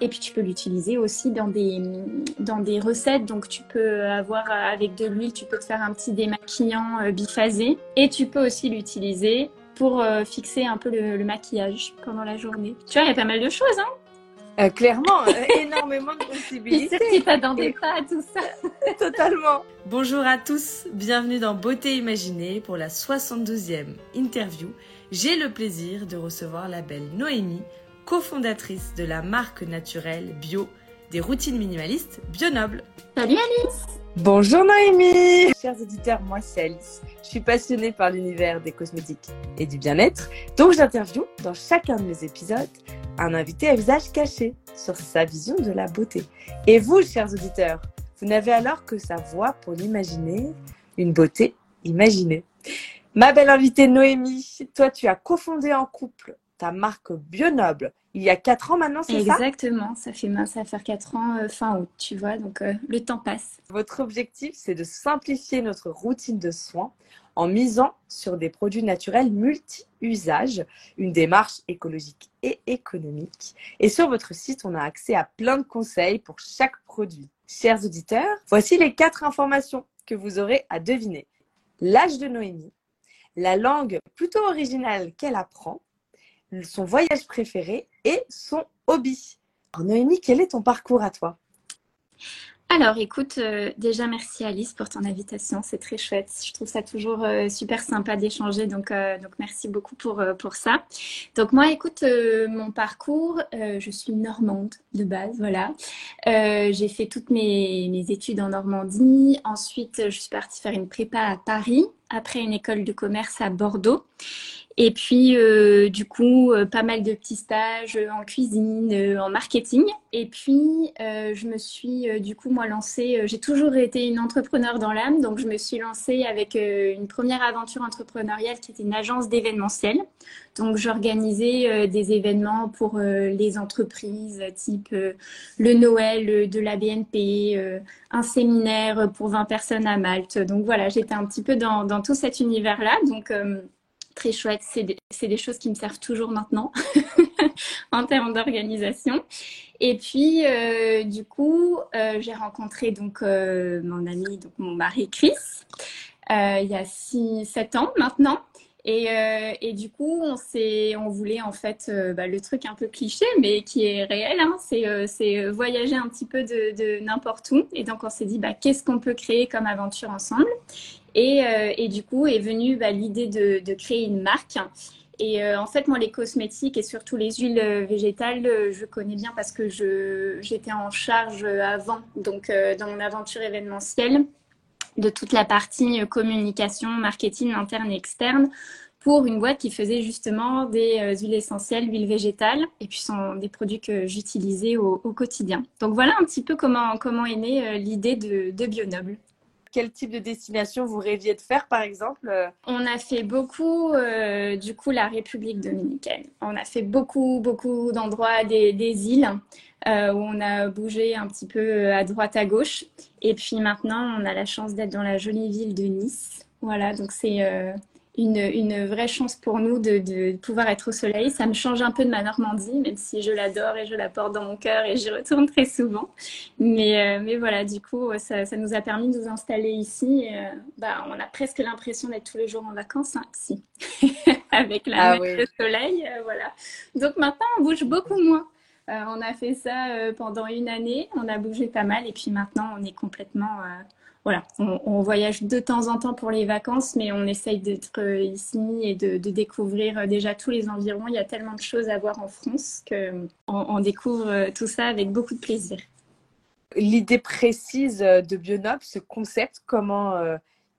Et puis tu peux l'utiliser aussi dans des, dans des recettes. Donc tu peux avoir avec de l'huile, tu peux te faire un petit démaquillant euh, biphasé. Et tu peux aussi l'utiliser pour euh, fixer un peu le, maquillage pendant la journée. Tu vois, il y a pas mal de choses, hein euh, clairement, énormément de possibilités. t'attendais pas à tout ça. Totalement. Bonjour à tous, bienvenue dans Beauté Imaginée pour la 72e interview. J'ai le plaisir de recevoir la belle Noémie cofondatrice de la marque naturelle bio des routines minimalistes Bionoble. Salut Alice Bonjour Noémie Chers auditeurs, moi c'est Alice. Je suis passionnée par l'univers des cosmétiques et du bien-être, donc j'interviewe dans chacun de mes épisodes un invité à visage caché sur sa vision de la beauté. Et vous, chers auditeurs, vous n'avez alors que sa voix pour l'imaginer, une beauté imaginée. Ma belle invitée Noémie, toi tu as cofondé en couple ta marque Bionoble il y a 4 ans maintenant, c'est ça? Exactement, ça fait ça va faire 4 ans euh, fin août, tu vois, donc euh, le temps passe. Votre objectif, c'est de simplifier notre routine de soins en misant sur des produits naturels multi-usages, une démarche écologique et économique. Et sur votre site, on a accès à plein de conseils pour chaque produit. Chers auditeurs, voici les quatre informations que vous aurez à deviner. L'âge de Noémie, la langue plutôt originale qu'elle apprend, son voyage préféré et son hobby. Alors Noémie, quel est ton parcours à toi? Alors, écoute, euh, déjà merci Alice pour ton invitation, c'est très chouette. Je trouve ça toujours euh, super sympa d'échanger, donc euh, donc merci beaucoup pour pour ça. Donc moi, écoute, mon parcours, je suis normande de base, voilà. j'ai fait toutes mes mes études en Normandie. Ensuite, je suis partie faire une prépa à Paris, après une école de commerce à Bordeaux. Et puis, euh, du coup, euh, pas mal de petits stages en cuisine, euh, en marketing. Et puis, je me suis, du coup, moi, lancée. J'ai toujours été une entrepreneur dans l'âme. Donc, je me suis lancée avec une première aventure entrepreneuriale qui était une agence d'événementiel. Donc, j'organisais des événements pour les entreprises, type le Noël de la BNP, un séminaire pour 20 personnes à Malte. Donc, voilà, j'étais un petit peu dans, dans tout cet univers-là. Donc, très chouette. C'est des, choses qui me servent toujours maintenant en termes d'organisation. Et puis, euh, du coup, euh, j'ai rencontré donc euh, mon ami, donc mon mari Chris, il y a 6, 7 ans maintenant. Et, et, du coup, on, on voulait en fait bah, le truc un peu cliché, mais qui est réel, hein, c'est voyager un petit peu de, de n'importe où. Et donc, on s'est dit, bah, qu'est-ce qu'on peut créer comme aventure ensemble? Euh, et, du coup est venue bah, l'idée de, créer une marque. Et euh, en fait, moi, les cosmétiques et surtout les huiles euh, végétales, je connais bien parce que j'étais en charge avant, donc dans mon aventure événementielle, de toute la partie communication, marketing interne et externe pour une boîte qui faisait justement des huiles essentielles, huiles végétales, et puis sont des produits que j'utilisais au, quotidien. Donc voilà un petit peu comment, comment est née l'idée de, de Bionoble quel type de destination vous rêviez de faire, par exemple On a fait beaucoup, euh, du coup, la République dominicaine. On a fait beaucoup, beaucoup d'endroits des, îles euh, où on a bougé un petit peu euh, à droite, à gauche. Et puis maintenant, on a la chance d'être dans la jolie ville de Nice. Voilà, donc c'est une, une, vraie chance pour nous de, de, pouvoir être au soleil. Ça me change un peu de ma Normandie, même si je l'adore et je la porte dans mon cœur et j'y retourne très souvent. Mais, euh, mais voilà, du coup, ça, ça, nous a permis de nous installer ici. Et, euh, bah, on a presque l'impression d'être tous les jours en vacances hein, ici, avec la ah, le soleil. Euh, voilà. Donc maintenant, on bouge beaucoup moins. on a fait ça pendant une année, on a bougé pas mal et puis maintenant, on est complètement voilà, on, voyage de temps en temps pour les vacances, mais on essaye d'être euh, ici et de, découvrir euh, déjà tous les environs. Il y a tellement de choses à voir en France qu'on on découvre euh, tout ça avec beaucoup de plaisir. L'idée précise de Bionob, ce concept, comment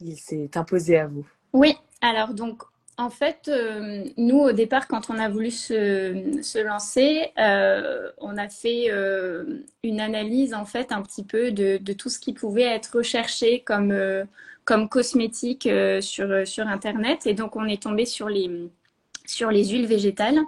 il s'est imposé à vous? Oui, alors donc en fait, euh, nous, au départ, quand on a voulu se, lancer, euh, on a fait euh, une analyse, en fait, un petit peu de, tout ce qui pouvait être recherché comme, comme cosmétique sur, sur Internet. Et donc, on est tombé sur les, sur les huiles végétales.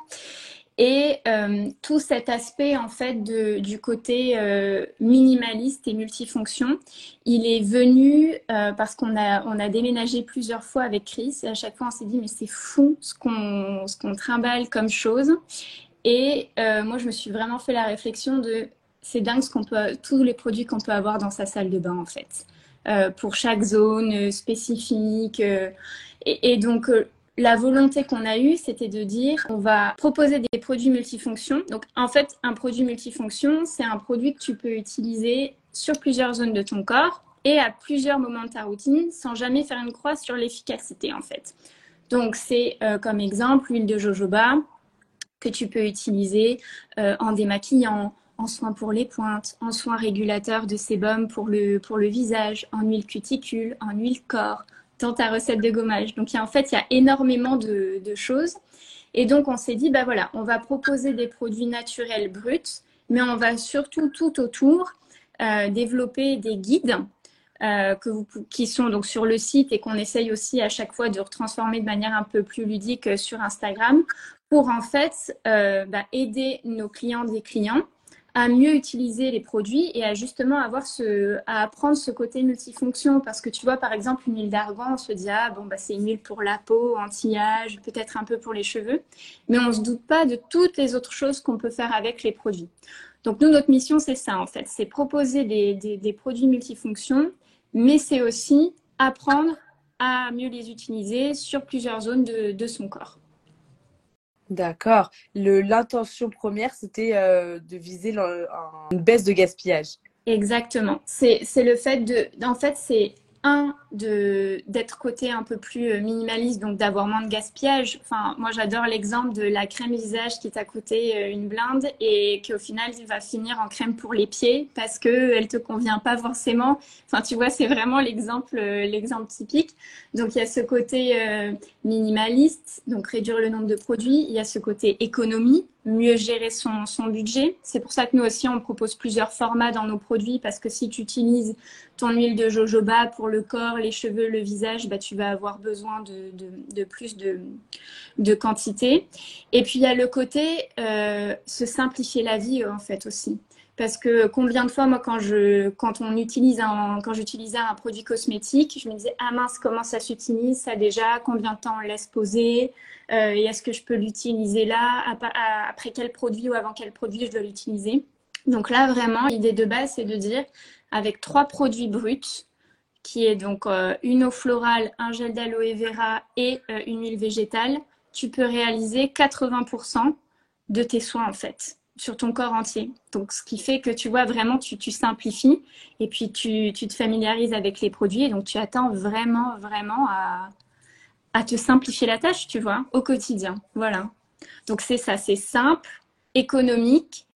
Et euh, tout cet aspect en fait de, du côté euh, minimaliste et multifonction, il est venu euh, parce qu'on a on a déménagé plusieurs fois avec Chris et à chaque fois on s'est dit mais c'est fou ce qu'on ce qu'on trimballe comme chose Et moi, je me suis vraiment fait la réflexion de c'est dingue ce qu'on peut, tous les produits qu'on peut avoir dans sa salle de bain en fait, pour chaque zone spécifique. Et, et, donc la volonté qu'on a eue, c'était de dire on va proposer des produits multifonctions. Donc en fait, un produit multifonction, c'est un produit que tu peux utiliser sur plusieurs zones de ton corps et à plusieurs moments de ta routine sans jamais faire une croix sur l'efficacité en fait. Donc c'est euh, comme exemple l'huile de jojoba que tu peux utiliser euh, en démaquillant, en soins pour les pointes, en soins régulateurs de sébum pour le, pour le visage, en huile cuticule, en huile corps, dans ta recette de gommage. Donc, en fait, il y a énormément de, choses. Et donc, on s'est dit, bah voilà, on va proposer des produits naturels bruts, mais on va surtout tout autour euh, développer des guides euh, qui sont donc sur le site et qu'on essaye aussi à chaque fois de retransformer de manière un peu plus ludique euh, sur Instagram pour en fait bah, aider nos clients des clients à mieux utiliser les produits et à justement avoir ce, à apprendre ce côté multifonction. Parce que tu vois, par exemple, une huile d'argan, on se dit, ah bon, bah, c'est une huile pour la peau, anti-âge, peut-être un peu pour les cheveux. Mais on ne se doute pas de toutes les autres choses qu'on peut faire avec les produits. Donc, nous, notre mission, c'est ça, en fait. C'est proposer des, des, produits multifonctions, mais c'est aussi apprendre à mieux les utiliser sur plusieurs zones de, de son corps. D'accord. L'intention première, c'était euh, de viser une baisse de gaspillage. Exactement. C'est le fait de. En fait, c'est un de d'être côté un peu plus euh, minimaliste, donc d'avoir moins de gaspillage. Enfin, moi j'adore l'exemple de la crème visage qui t'a coûté euh, une blinde et qu'au final il va finir en crème pour les pieds parce que elle te convient pas forcément. Enfin, tu vois, c'est vraiment l'exemple euh, l'exemple typique. Donc il y a ce côté minimaliste, donc réduire le nombre de produits. Il y a ce côté économie, mieux gérer son, budget. C'est pour ça que nous aussi, on propose plusieurs formats dans nos produits parce que si tu utilises ton huile de jojoba pour le corps, les cheveux, le visage, bah, tu vas avoir besoin de, plus de, de, quantité. Et puis, il y a le côté euh, se simplifier la vie, en fait, aussi. Parce que combien de fois, moi, quand, je, quand, on utilise un, quand j'utilisais un produit cosmétique, je me disais, ah mince, comment ça s'utilise, ça déjà, combien de temps on laisse poser, euh, et est-ce que je peux l'utiliser là, après quel produit ou avant quel produit je dois l'utiliser. Donc là, vraiment, l'idée de base, c'est de dire, avec trois produits bruts, qui est donc euh, une eau florale, un gel d'aloe vera et euh, une huile végétale, tu peux réaliser 80% de tes soins en fait sur ton corps entier. Donc, ce qui fait que tu vois vraiment, tu, simplifies et puis tu, tu, te familiarises avec les produits. Et donc, tu attends vraiment, vraiment à, à te simplifier la tâche, tu vois, au quotidien. Voilà. Donc, c'est ça, c'est simple, économique.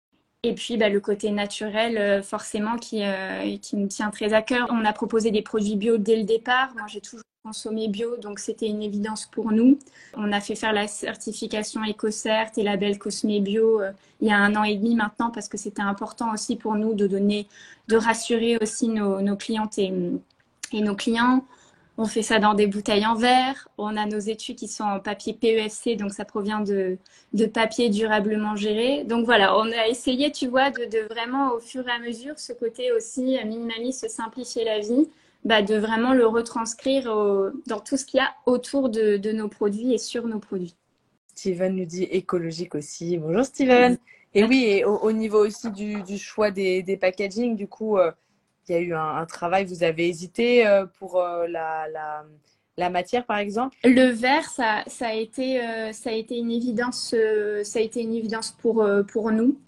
Et puis, bah, le côté naturel, euh, forcément, qui, euh, qui me tient très à cœur. On a proposé des produits bio dès le départ. Moi, j'ai toujours consommer bio, donc c'était une évidence pour nous. On a fait faire la certification EcoCert et label Cosmé Bio euh, il y a un an et demi maintenant parce que c'était important aussi pour nous de donner, de rassurer aussi nos, nos clientes et, nos clients. On fait ça dans des bouteilles en verre. On a nos études qui sont en papier PEFC, donc ça provient de, de papier durablement géré. Donc voilà, on a essayé, tu vois, de, de, vraiment au fur et à mesure ce côté aussi minimaliste, simplifier la vie bah, de vraiment le retranscrire dans tout ce qu'il y a autour de, nos produits et sur nos produits. Steven nous dit écologique aussi. Bonjour Steven. Et oui, et au, niveau aussi du, choix des, des, packaging, du coup, euh, il y a eu un, travail. Vous avez hésité euh, pour euh, la, la, matière, par exemple? Le verre, ça, ça, a été, ça a été une évidence. ça a été une évidence pour, pour nous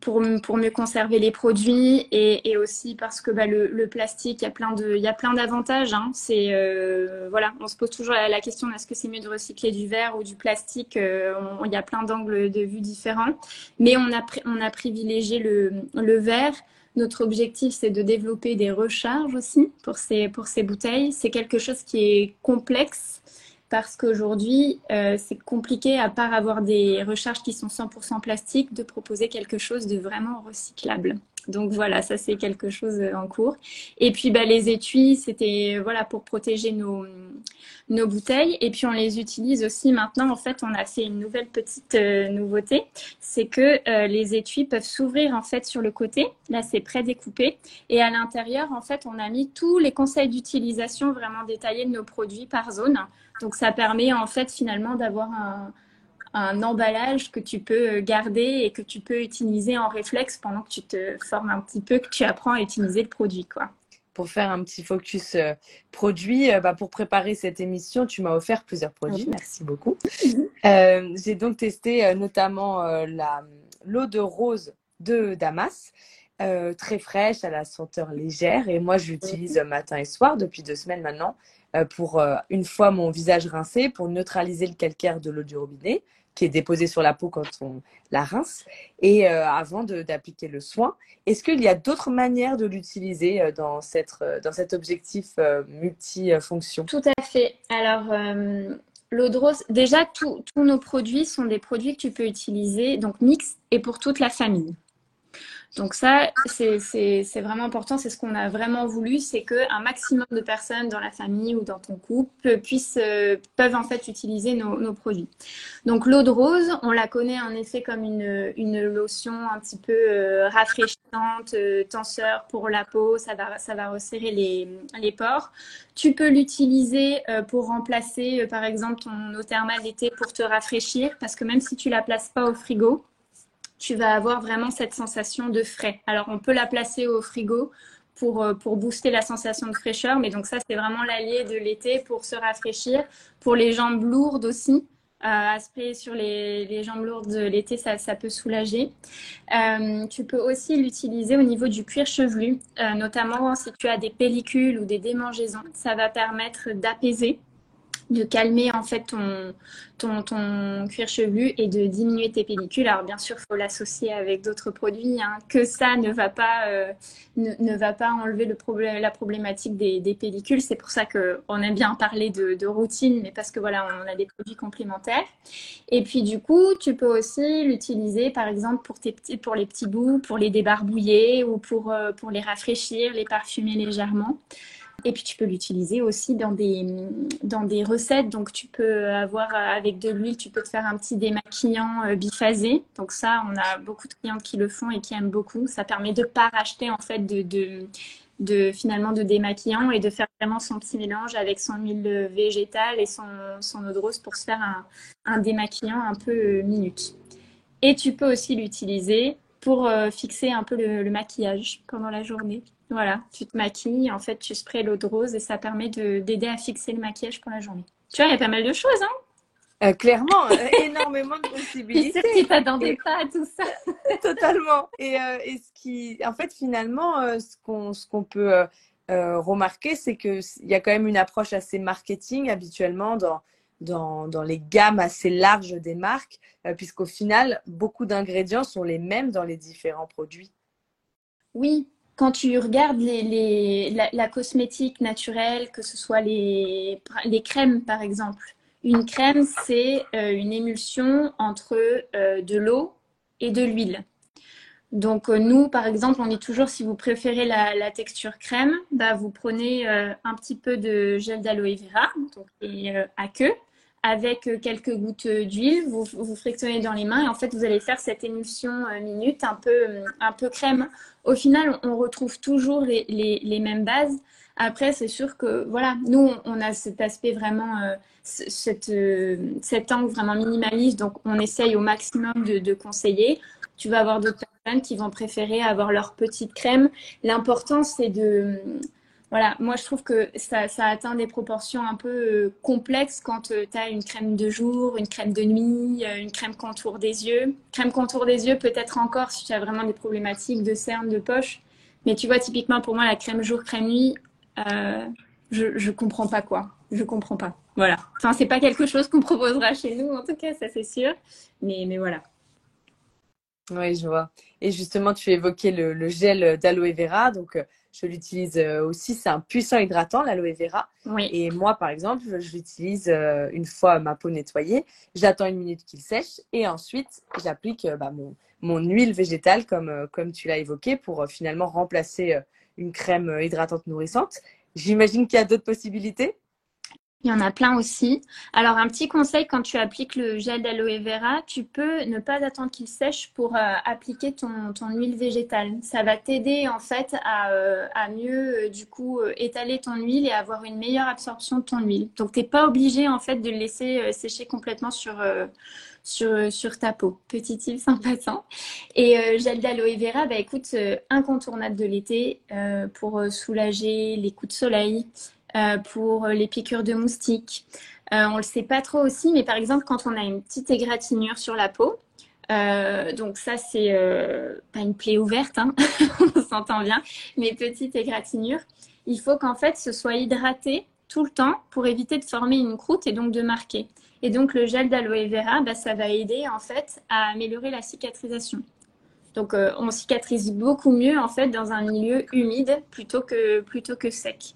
pour, pour mieux conserver les produits et, aussi parce que bah, le, plastique, il y a plein d'avantages. Hein. Euh, voilà, on se pose toujours la, question est-ce que c'est mieux de recycler du verre ou du plastique euh, Il y a plein d'angles de vue différents, mais on a on a privilégié le, le verre. Notre objectif, c'est de développer des recharges aussi pour ces, pour ces bouteilles. C'est quelque chose qui est complexe parce qu'aujourd'hui, euh, c'est compliqué, à part avoir des recharges qui sont 100% plastiques, de proposer quelque chose de vraiment recyclable. Donc voilà, ça c'est quelque chose en cours. Et puis bah, les étuis, c'était voilà pour protéger nos, nos bouteilles. Et puis on les utilise aussi maintenant. En fait, on a fait une nouvelle petite euh, nouveauté, c'est que euh, les étuis peuvent s'ouvrir en fait sur le côté. Là, c'est pré-découpé. Et à l'intérieur, en fait, on a mis tous les conseils d'utilisation vraiment détaillés de nos produits par zone. Donc ça permet en fait finalement d'avoir un un emballage que tu peux garder et que tu peux utiliser en réflexe pendant que tu te formes un petit peu, que tu apprends à utiliser le produit, quoi pour faire un petit focus euh, produit, euh, bah, pour préparer cette émission, tu m'as offert plusieurs produits. Merci beaucoup. Euh, j'ai donc testé notamment l'eau de rose de Damas. très fraîche, à la senteur légère. Et moi, je l'utilise matin et soir depuis deux semaines maintenant pour, une fois mon visage rincé, pour neutraliser le calcaire de l'eau du robinet qui est déposé sur la peau quand on la rince, et euh, avant d'appliquer le soin. Est-ce qu'il y a d'autres manières de l'utiliser euh, dans, euh, dans cet objectif multifonction? Tout à fait. Alors, l'eau de rose, déjà, tous nos produits sont des produits que tu peux utiliser, donc mix et pour toute la famille. Donc ça, c'est vraiment important. C'est ce qu'on a vraiment voulu, c'est qu'un maximum de personnes dans la famille ou dans ton couple puissent, euh, peuvent en fait utiliser nos, produits. Donc l'eau de rose, on la connaît en effet comme une, lotion un petit peu euh, rafraîchissante, euh, tenseur pour la peau. Ça va, ça va resserrer les, les pores. Tu peux l'utiliser pour remplacer, par exemple, ton eau thermale d'été pour te rafraîchir, parce que même si tu la places pas au frigo, tu vas avoir vraiment cette sensation de frais. Alors, on peut la placer au frigo pour, euh, pour booster la sensation de fraîcheur, mais donc ça, c'est vraiment l'allié de l'été pour se rafraîchir. Pour les jambes lourdes aussi, euh, sur les, les, jambes lourdes de l'été, ça, ça, peut soulager. Euh, tu peux aussi l'utiliser au niveau du cuir chevelu, euh, notamment si tu as des pellicules ou des démangeaisons. Ça va permettre d'apaiser de calmer en fait ton, ton, ton, cuir chevelu et de diminuer tes pellicules. Alors bien sûr, faut l'associer avec d'autres produits. Hein. Que ça ne va pas, euh, ne, va pas enlever le problème, la problématique des, des pellicules. C'est pour ça qu'on aime bien parler de, de, routine, mais parce que voilà, on a des produits complémentaires. Et puis du coup, tu peux aussi l'utiliser par exemple pour, tes petits, pour les petits bouts, pour les débarbouiller ou pour, euh, pour les rafraîchir, les parfumer légèrement. Et puis tu peux l'utiliser aussi dans des, dans des recettes. Donc tu peux avoir avec de l'huile, tu peux te faire un petit démaquillant euh, biphasé. Donc ça, on a beaucoup de clients qui le font et qui aiment beaucoup. Ça permet de ne pas racheter en fait de, de, finalement de démaquillant et de faire vraiment son petit mélange avec son huile végétale et son, eau de rose pour se faire un, un démaquillant un peu euh, minute. Et tu peux aussi l'utiliser pour euh, fixer un peu le maquillage pendant la journée. Voilà, tu te maquilles, en fait, tu sprays l'eau de rose et ça permet d'aider à fixer le maquillage pour la journée. Tu vois, il y a pas mal de choses, hein euh, clairement, euh, énormément de possibilités. Tu t'attendais pas à tout ça. Totalement. Et, euh, et, ce qui, en fait, finalement, ce qu'on ce qu'on peut remarquer, c'est qu'il y a quand même une approche assez marketing habituellement dans, dans, dans les gammes assez larges des marques, puisqu'au final, beaucoup d'ingrédients sont les mêmes dans les différents produits. Oui, quand tu regardes la, cosmétique naturelle, que ce soit les, les crèmes par exemple, une crème, c'est euh, une émulsion entre euh, de l'eau et de l'huile. Donc euh, nous, par exemple, on dit toujours si vous préférez la, texture crème, bah, vous prenez un petit peu de gel d'aloe vera donc, et, à queue avec euh, quelques gouttes d'huile, vous, vous frictionnez dans les mains et en fait vous allez faire cette émulsion euh, minute un peu, euh, un peu crème. Au final, on retrouve toujours les, les, les mêmes bases. Après, c'est sûr que voilà, nous on a cet aspect vraiment, cette, cet angle vraiment minimaliste, donc on essaye au maximum de, de conseiller. Tu vas avoir d'autres personnes qui vont préférer avoir leur petite crème. L'important c'est de voilà, moi je trouve que ça, atteint des proportions un peu euh, complexes quand euh, tu as une crème de jour, une crème de nuit, euh, une crème contour des yeux. Crème contour des yeux peut-être encore si tu as vraiment des problématiques de cernes, de poche. Mais tu vois, typiquement pour moi, la crème jour, crème nuit, je, je comprends pas quoi. Je comprends pas. Voilà. Enfin, c'est pas quelque chose qu'on proposera chez nous, en tout cas, ça c'est sûr. Mais, mais voilà. Oui, je vois. Et justement, tu évoquais le, le gel d'aloe vera. Donc, je l'utilise euh, aussi. C'est un puissant hydratant, l'aloe vera. Oui. Et moi, par exemple, je l'utilise euh, une fois ma peau nettoyée. J'attends une minute qu'il sèche et ensuite, j'applique euh, bah, mon, mon, huile végétale, comme, comme tu l'as évoqué, pour finalement remplacer une crème hydratante nourrissante. J'imagine qu'il y a d'autres possibilités. Il y en a plein aussi. Alors, un petit conseil, quand tu appliques le gel d'aloe vera, tu peux ne pas attendre qu'il sèche pour euh, appliquer ton, ton, huile végétale. Ça va t'aider en fait à, euh, à mieux, euh, du coup, étaler ton huile et avoir une meilleure absorption de ton huile. Donc, tu n'es pas obligé en fait de le laisser sécher complètement sur, sur, sur ta peau. Petit tip sympathique. Et gel d'aloe vera, bah écoute, incontournable de l'été pour soulager les coups de soleil, pour les piqûres de moustiques. on le sait pas trop aussi, mais par exemple quand on a une petite égratignure sur la peau, euh, donc ça, c'est euh, pas une plaie ouverte, hein on s'entend bien, mais petite égratignure. Il faut qu'en fait, ce soit hydraté tout le temps pour éviter de former une croûte et donc de marquer. Et donc le gel d'aloe vera, bah, ça va aider en fait à améliorer la cicatrisation. Donc euh, on cicatrise beaucoup mieux en fait dans un milieu humide plutôt que, plutôt que sec.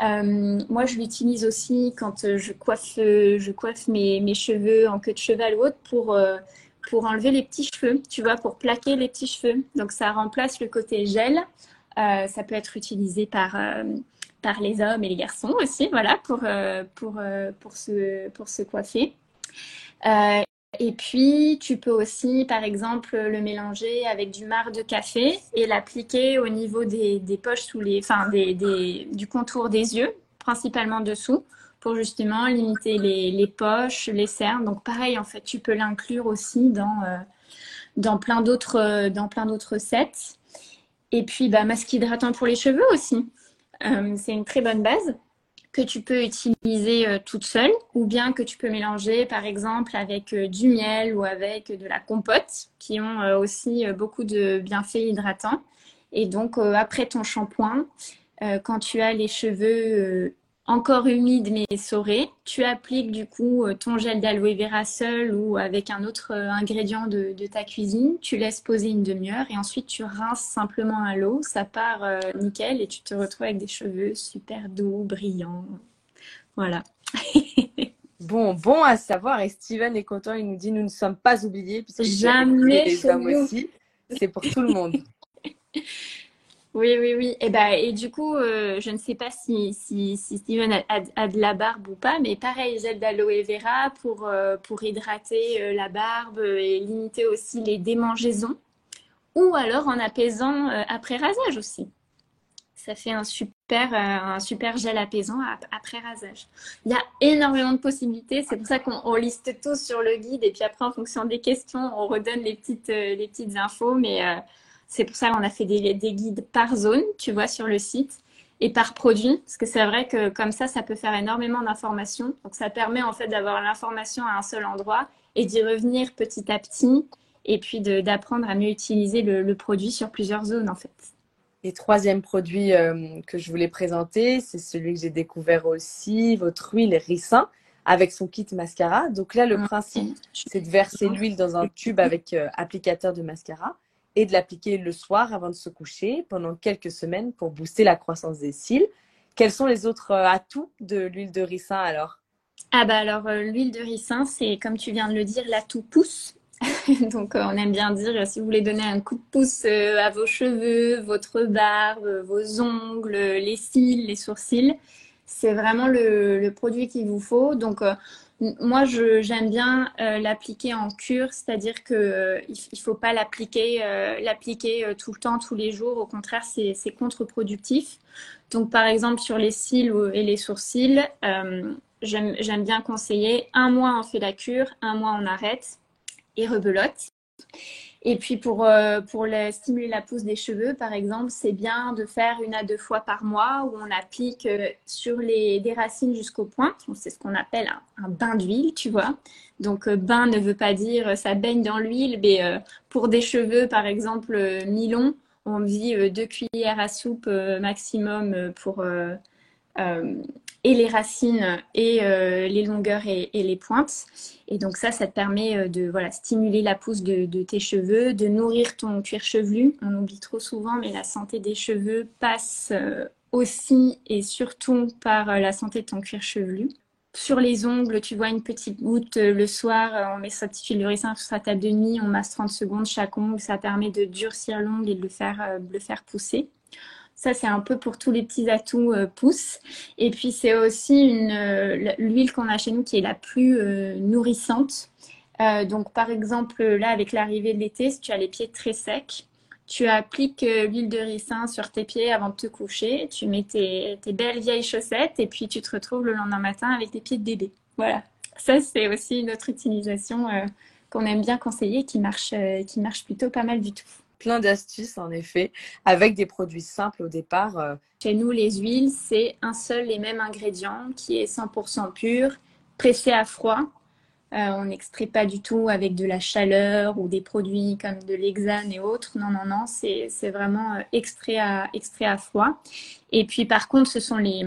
Moi, je l'utilise aussi quand je coiffe, je coiffe mes, cheveux en queue de cheval ou autre pour pour enlever les petits cheveux, tu vois, pour plaquer les petits cheveux. Donc ça remplace le côté gel. Euh, ça peut être utilisé par, euh, par les hommes et les garçons aussi, voilà, pour, euh, pour, pour, se, pour se coiffer. Et puis, tu peux aussi, par exemple, le mélanger avec du marc de café et l'appliquer au niveau des, poches sous les, enfin, des, des, du contour des yeux, principalement dessous pour justement limiter les, poches, les cernes. Donc pareil, en fait, tu peux l'inclure aussi dans, euh, dans plein d'autres euh, dans plein d'autres sets. Et puis bah, masque hydratant pour les cheveux aussi. Euh, c'est une très bonne base que tu peux utiliser toute seule ou bien que tu peux mélanger par exemple avec du miel ou avec de la compote qui ont aussi beaucoup de bienfaits hydratants. Et donc après ton shampoing, quand tu as les cheveux encore humide mais essoré. Tu appliques du coup euh, ton gel d'aloe vera seul ou avec un autre euh, ingrédient de, ta cuisine. Tu laisses poser une demi-heure et ensuite tu rinces simplement à l'eau. Ça part euh, nickel et tu te retrouves avec des cheveux super doux, brillants. Voilà. Bon, bon à savoir. Et Steven est content, il nous dit nous ne sommes pas oubliés. Puisque Jamais les hommes aussi. C'est pour tout le monde. Oui, oui, oui. Et, bah, et du coup, euh, je ne sais pas si, si, Steven a, de la barbe ou pas, mais pareil, gel d'aloe vera pour, euh, pour hydrater euh, la barbe et limiter aussi les démangeaisons. Ou alors en apaisant après rasage aussi. Ça fait un super, un super gel apaisant après rasage. Il y a énormément de possibilités. C'est pour ça qu'on liste tout sur le guide et puis après, en fonction des questions, on redonne les petites, les petites infos. Mais c'est pour ça qu'on a fait des, guides par zone, tu vois, sur le site et par produit, parce que c'est vrai que comme ça, ça peut faire énormément d'informations. Donc ça permet en fait d'avoir l'information à un seul endroit et d'y revenir petit à petit, et puis d'apprendre à mieux utiliser le, produit sur plusieurs zones en fait. Et troisième produit euh, que je voulais présenter, c'est celui que j'ai découvert aussi, votre huile ricin avec son kit mascara. Donc là, le principe, c'est de verser l'huile dans un tube avec euh, applicateur de mascara et de l'appliquer le soir avant de se coucher pendant quelques semaines pour booster la croissance des cils. Quels sont les autres euh, atouts de l'huile de ricin alors? Ah bah alors euh, l'huile de ricin, c'est comme tu viens de le dire, l'atout pousse. Donc euh, on aime bien dire si vous voulez donner un coup de pouce à vos cheveux, votre barbe, vos ongles, les cils, les sourcils, c'est vraiment le, le, produit qu'il vous faut. Donc moi, j'aime bien euh, l'appliquer en cure, c'est-à-dire que euh, il, faut pas l'appliquer, euh, l'appliquer tout le temps, tous les jours. Au contraire, c'est contre-productif. Donc, par exemple, sur les cils et les sourcils, j'aime bien conseiller un mois on fait la cure, un mois on arrête et rebelote. Et puis pour, euh, pour stimuler la pousse des cheveux, par exemple, c'est bien de faire une à deux fois par mois où on applique euh, sur les, des racines jusqu'aux pointes. C'est ce qu'on appelle un, bain d'huile, tu vois. Donc euh, bain ne veut pas dire ça baigne dans l'huile, mais pour des cheveux, par exemple, mi-longs, on dit deux cuillères à soupe maximum pour et les racines et euh, les longueurs et, les pointes. Et donc ça, ça te permet euh, de voilà, stimuler la pousse de, tes cheveux, de nourrir ton cuir chevelu. On oublie trop souvent, mais la santé des cheveux passe euh, aussi et surtout par la santé de ton cuir chevelu. Sur les ongles, tu vois une petite goutte le soir, on met sa petite huile de ricin sur sa table de nuit, on masse 30 secondes chaque ongle, ça permet de durcir l'ongle et de faire, de le faire pousser. Ça, c'est un peu pour tous les petits atouts euh, pouces. Et puis, c'est aussi une, euh, l'huile qu'on a chez nous qui est la plus euh, nourrissante. donc, par exemple, là, avec l'arrivée de l'été, si tu as les pieds très secs, tu appliques l'huile de ricin sur tes pieds avant de te coucher. Tu mets tes, tes, belles vieilles chaussettes et puis tu te retrouves le lendemain matin avec des pieds de bébé. Voilà. Ça, c'est aussi une autre utilisation euh, qu'on aime bien conseiller qui marche, euh, qui marche plutôt pas mal du tout. Plein d'astuces, en effet, avec des produits simples au départ. Euh. Chez nous, les huiles, c'est un seul et même ingrédient qui est 100% pur, pressé à froid. on n'extrait pas du tout avec de la chaleur ou des produits comme de l'hexane et autres. Non, non, non, c'est vraiment extrait à, extrait à froid. Et puis, par contre, ce sont les,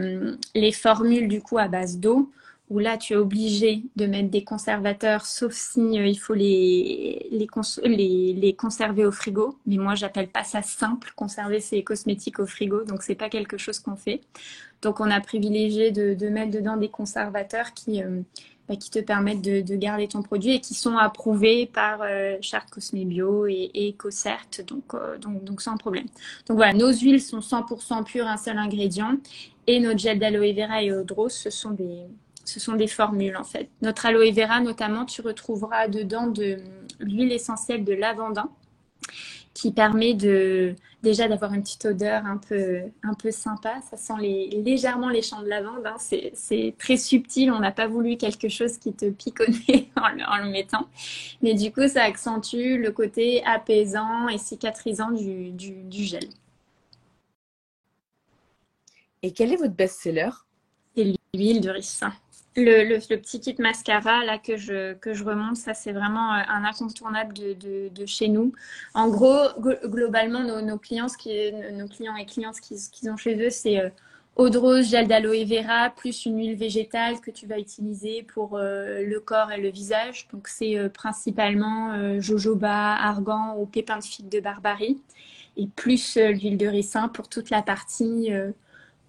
les formules du coup à base d'eau où là, tu es obligé de mettre des conservateurs, sauf si euh, il faut les, les, conserver au frigo. Mais moi, j'appelle pas ça simple, conserver ses cosmétiques au frigo. Donc, c'est pas quelque chose qu'on fait. Donc, on a privilégié de, mettre dedans des conservateurs qui, euh, bah, qui te permettent de, de, garder ton produit et qui sont approuvés par euh, Charte Cosmé Bio et, et donc, euh, donc, donc sans problème. Donc voilà, nos huiles sont 100% pures, un seul ingrédient. Et notre gel d'aloe vera et eau de ce sont des, ce sont des formules en fait. Notre aloe vera notamment, tu retrouveras dedans de l'huile essentielle de lavandin qui permet de déjà d'avoir une petite odeur un peu un peu sympa. Ça sent les, légèrement les champs de lavande. Hein. C'est très subtil. On n'a pas voulu quelque chose qui te nez en le, mettant. Mais du coup, ça accentue le côté apaisant et cicatrisant du, du gel. Et quel est votre best-seller? C'est l'huile de ricin. Le, petit kit mascara là que je, que je remonte, ça c'est vraiment euh, un incontournable de, de, chez nous. En gros, globalement, nos, nos, clients, ce nos clients et clientes, qu'ils ont chez eux, c'est euh, eau de rose, gel d'aloe vera, plus une huile végétale que tu vas utiliser pour euh, le corps et le visage. Donc c'est principalement jojoba, argan ou pépins de figue de barbarie. Et plus l'huile de ricin pour toute la partie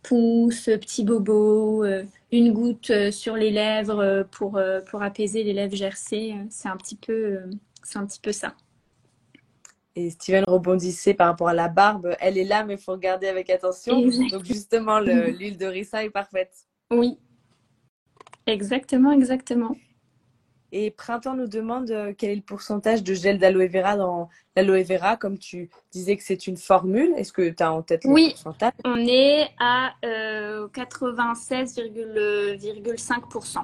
pouce, petit bobo, une goutte euh, sur les lèvres euh, pour, pour apaiser les lèvres gercées. C'est un petit peu, c'est un petit peu ça. Et Steven rebondissait par rapport à la barbe. Elle est là, mais il faut regarder avec attention. Donc justement, l'huile de ricin est parfaite. Oui, exactement, exactement. Et Printemps nous demande euh, quel est le pourcentage de gel d'aloe vera dans l'aloe vera, comme tu disais que c'est une formule. Est-ce que tu as en tête le oui, pourcentage? On est à euh, 96,5%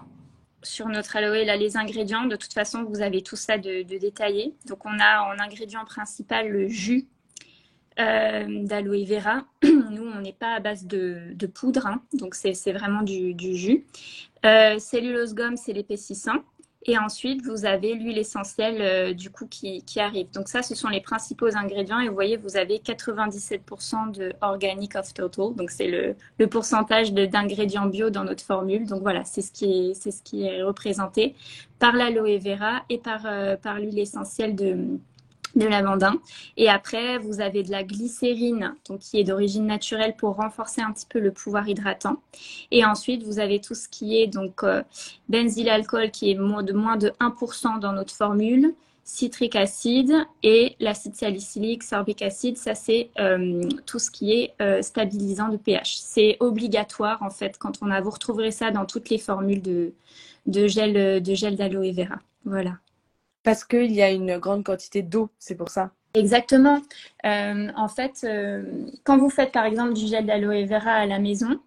sur notre aloe. Là, les ingrédients, de toute façon, vous avez tout ça de, détaillé. Donc, on a en ingrédient principal le jus euh, d'aloe vera. Nous, on n'est pas à base de, poudre, hein. donc c'est vraiment du, jus. Euh, cellulose gomme, c'est l'épaississant. Et ensuite, vous avez l'huile essentielle euh, du coup qui, arrive. Donc ça, ce sont les principaux ingrédients. Et vous voyez, vous avez 97% de organic of total. Donc c'est le, le, pourcentage d'ingrédients bio dans notre formule. Donc voilà, c'est ce qui est, c'est ce qui est représenté par l'aloe vera et par, euh, par l'huile essentielle de, de lavandin. Et après, vous avez de la glycérine, donc qui est d'origine naturelle pour renforcer un petit peu le pouvoir hydratant. Et ensuite, vous avez tout ce qui est donc euh, alcool qui est de moins de 1% dans notre formule, citrique acide et l'acide salicylique, sorbic acide, ça c'est euh, tout ce qui est euh, stabilisant de pH. C'est obligatoire en fait quand on a, vous retrouverez ça dans toutes les formules de, de gel de gel d'aloe vera. Voilà. Parce qu'il y a une grande quantité d'eau, c'est pour ça. Exactement. Euh, en fait, euh, quand vous faites par exemple du gel d'aloe vera à la maison,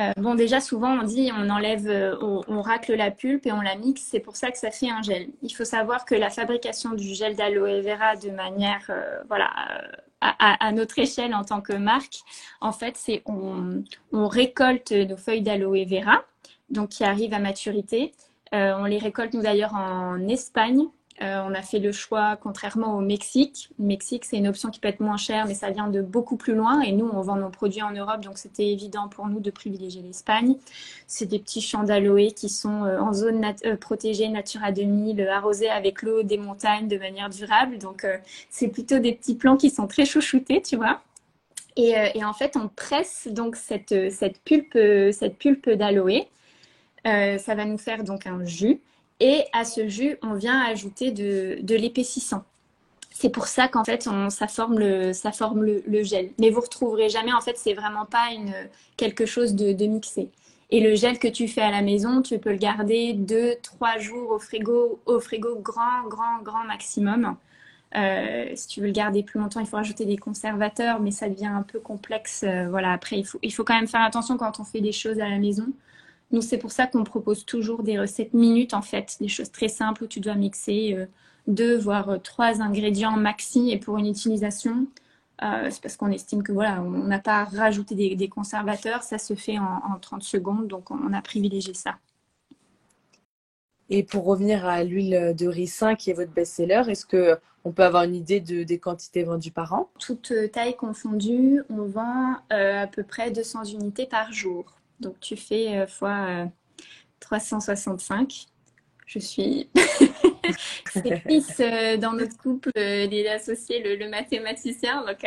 euh, bon déjà souvent on dit on enlève, on, racle la pulpe et on la mixe, c'est pour ça que ça fait un gel. Il faut savoir que la fabrication du gel d'aloe vera de manière, voilà, à, notre échelle en tant que marque, en fait c'est on, on récolte nos feuilles d'aloe vera, donc qui arrivent à maturité. on les récolte nous d'ailleurs en Espagne euh, on a fait le choix, contrairement au Mexique. Le Mexique, c'est une option qui peut être moins chère, mais ça vient de beaucoup plus loin. Et nous, on vend nos produits en Europe, donc c'était évident pour nous de privilégier l'Espagne. C'est des petits champs d'aloe qui sont euh, en zone euh, protégée Natura 2000, arrosés avec l'eau des montagnes de manière durable. Donc, c'est plutôt des petits plants qui sont très chouchoutés, tu vois. Et, en fait, on presse donc cette, cette pulpe, cette pulpe d'aloe. ça va nous faire donc un jus. Et à ce jus, on vient ajouter de, l'épaississant. C'est pour ça qu'en fait, on, ça forme, le, gel. Mais vous retrouverez jamais, en fait, c'est vraiment pas quelque chose de, mixé. Et le gel que tu fais à la maison, tu peux le garder deux, trois jours au frigo, au frigo grand, grand, grand maximum. Euh, si tu veux le garder plus longtemps, il faut rajouter des conservateurs, mais ça devient un peu complexe. Euh, voilà, après, il faut quand même faire attention quand on fait des choses à la maison Nous, c'est pour ça qu'on propose toujours des recettes minutes, en fait, des choses très simples où tu dois mixer euh, deux, voire trois ingrédients maxi. Et pour une utilisation, euh, c'est parce qu'on estime que voilà, on n'a pas rajouté des, des, conservateurs, ça se fait en, en 30 secondes, donc on a privilégié ça. Et pour revenir à l'huile de ricin qui est votre best-seller, est-ce que on peut avoir une idée de, des quantités vendues par an? Toute taille confondue, on vend euh, à peu près 200 unités par jour. Donc tu fais euh, fois euh, 365. Je suis c'est fils euh, dans notre couple des associés le, le, mathématicien. Donc,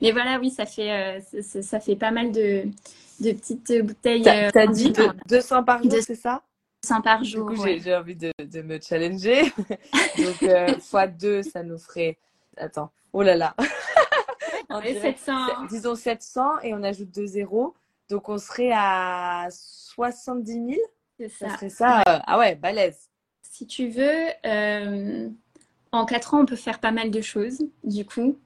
mais voilà, oui, ça fait ça, ça fait pas mal de, de petites bouteilles. T'as as dit de, 200 par jour, c'est ça? 100 par jour. Du coup, ouais. j'ai envie de, de, me challenger. Donc, euh, fois 2, ça nous ferait. Attends, oh là là. dirait, 700. Disons 700 et on ajoute 2 zéros. Donc, on serait à 70 000. C'est ça. Ça serait ça. Ouais. Euh, ah ouais, balèze. Si tu veux, euh, en 4 ans, on peut faire pas mal de choses, du coup.